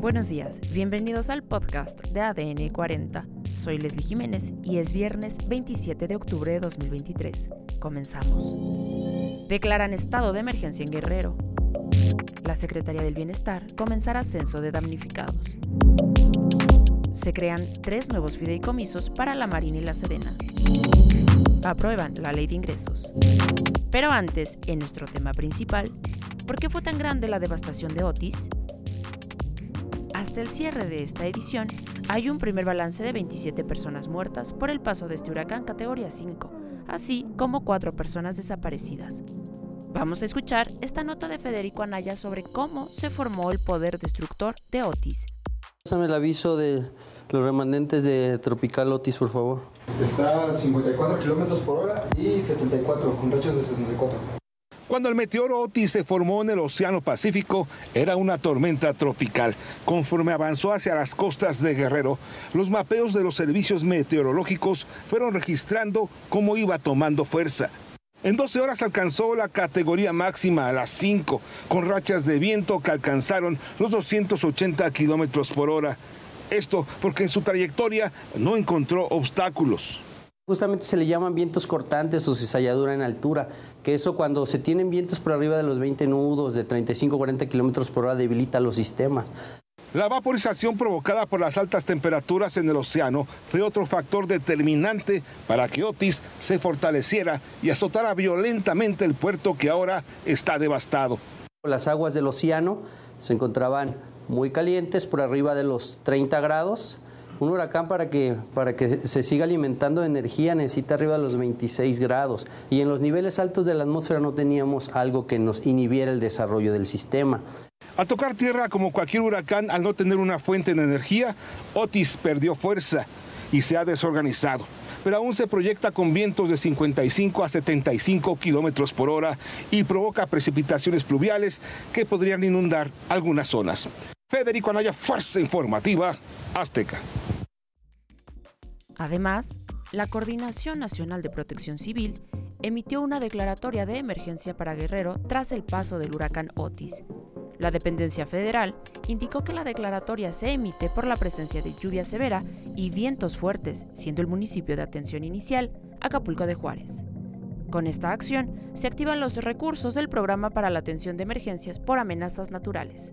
Buenos días, bienvenidos al podcast de ADN 40. Soy Leslie Jiménez y es viernes 27 de octubre de 2023. Comenzamos. Declaran estado de emergencia en Guerrero. La Secretaría del Bienestar comenzará censo de damnificados. Se crean tres nuevos fideicomisos para la Marina y la Sedena. Aprueban la ley de ingresos. Pero antes, en nuestro tema principal, ¿por qué fue tan grande la devastación de Otis? Hasta el cierre de esta edición, hay un primer balance de 27 personas muertas por el paso de este huracán categoría 5, así como cuatro personas desaparecidas. Vamos a escuchar esta nota de Federico Anaya sobre cómo se formó el poder destructor de Otis. Pásame el aviso de los remanentes de Tropical Otis, por favor. Está a 54 kilómetros por hora y 74, con rachas de 74. Cuando el meteoro Otis se formó en el Océano Pacífico, era una tormenta tropical. Conforme avanzó hacia las costas de Guerrero, los mapeos de los servicios meteorológicos fueron registrando cómo iba tomando fuerza. En 12 horas alcanzó la categoría máxima a las 5, con rachas de viento que alcanzaron los 280 kilómetros por hora. Esto porque en su trayectoria no encontró obstáculos. Justamente se le llaman vientos cortantes o cizalladura en altura, que eso cuando se tienen vientos por arriba de los 20 nudos, de 35-40 kilómetros por hora, debilita los sistemas. La vaporización provocada por las altas temperaturas en el océano fue otro factor determinante para que Otis se fortaleciera y azotara violentamente el puerto que ahora está devastado. Las aguas del océano se encontraban muy calientes, por arriba de los 30 grados, un huracán para que, para que se siga alimentando de energía necesita arriba de los 26 grados y en los niveles altos de la atmósfera no teníamos algo que nos inhibiera el desarrollo del sistema. Al tocar tierra como cualquier huracán, al no tener una fuente de energía, Otis perdió fuerza y se ha desorganizado. Pero aún se proyecta con vientos de 55 a 75 kilómetros por hora y provoca precipitaciones pluviales que podrían inundar algunas zonas. Federico Anaya, Fuerza Informativa Azteca. Además, la Coordinación Nacional de Protección Civil emitió una declaratoria de emergencia para Guerrero tras el paso del huracán Otis. La dependencia federal indicó que la declaratoria se emite por la presencia de lluvia severa y vientos fuertes, siendo el municipio de atención inicial Acapulco de Juárez. Con esta acción se activan los recursos del programa para la atención de emergencias por amenazas naturales.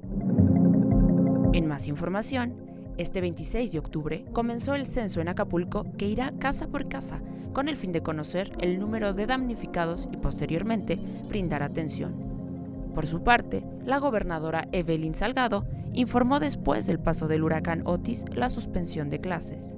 En más información, este 26 de octubre comenzó el censo en Acapulco que irá casa por casa con el fin de conocer el número de damnificados y posteriormente brindar atención. Por su parte, la gobernadora Evelyn Salgado informó después del paso del huracán Otis la suspensión de clases.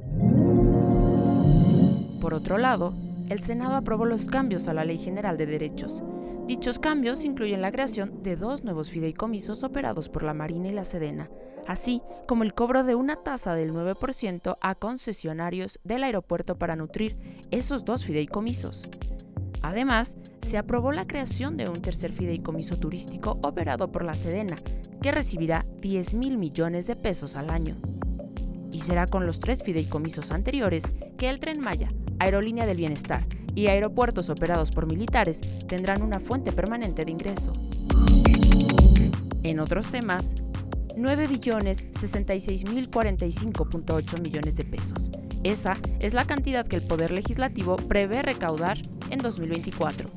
Por otro lado, el Senado aprobó los cambios a la Ley General de Derechos, Dichos cambios incluyen la creación de dos nuevos fideicomisos operados por la Marina y la Sedena, así como el cobro de una tasa del 9% a concesionarios del aeropuerto para nutrir esos dos fideicomisos. Además, se aprobó la creación de un tercer fideicomiso turístico operado por la Sedena, que recibirá 10 mil millones de pesos al año. Y será con los tres fideicomisos anteriores que el tren Maya, Aerolínea del Bienestar y aeropuertos operados por militares tendrán una fuente permanente de ingreso. En otros temas, 9 billones 66 mil 45.8 millones de pesos. Esa es la cantidad que el Poder Legislativo prevé recaudar en 2024.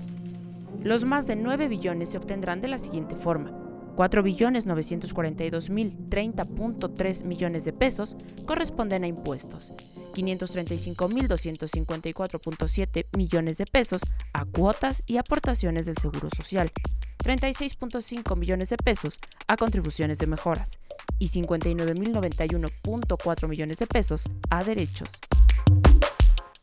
Los más de 9 billones se obtendrán de la siguiente forma. 4 billones 942 mil 30.3 millones de pesos corresponden a impuestos, 535 mil 254.7 millones de pesos a cuotas y aportaciones del Seguro Social, 36.5 millones de pesos a contribuciones de mejoras y 59.091.4 millones de pesos a derechos.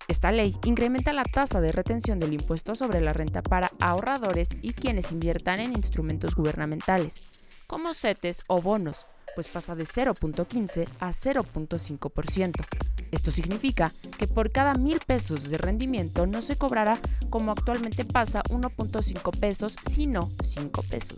Esta ley incrementa la tasa de retención del impuesto sobre la renta para ahorradores y quienes inviertan en instrumentos gubernamentales, como CETES o bonos, pues pasa de 0.15 a 0.5%. Esto significa que por cada mil pesos de rendimiento no se cobrará como actualmente pasa 1.5 pesos, sino 5 pesos.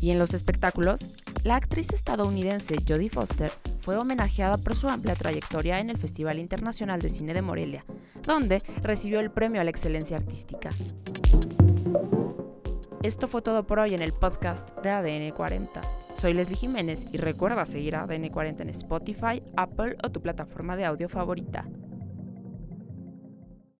Y en los espectáculos, la actriz estadounidense Jodie Foster fue homenajeada por su amplia trayectoria en el Festival Internacional de Cine de Morelia, donde recibió el premio a la excelencia artística. Esto fue todo por hoy en el podcast de ADN 40. Soy Leslie Jiménez y recuerda seguir a ADN 40 en Spotify, Apple o tu plataforma de audio favorita.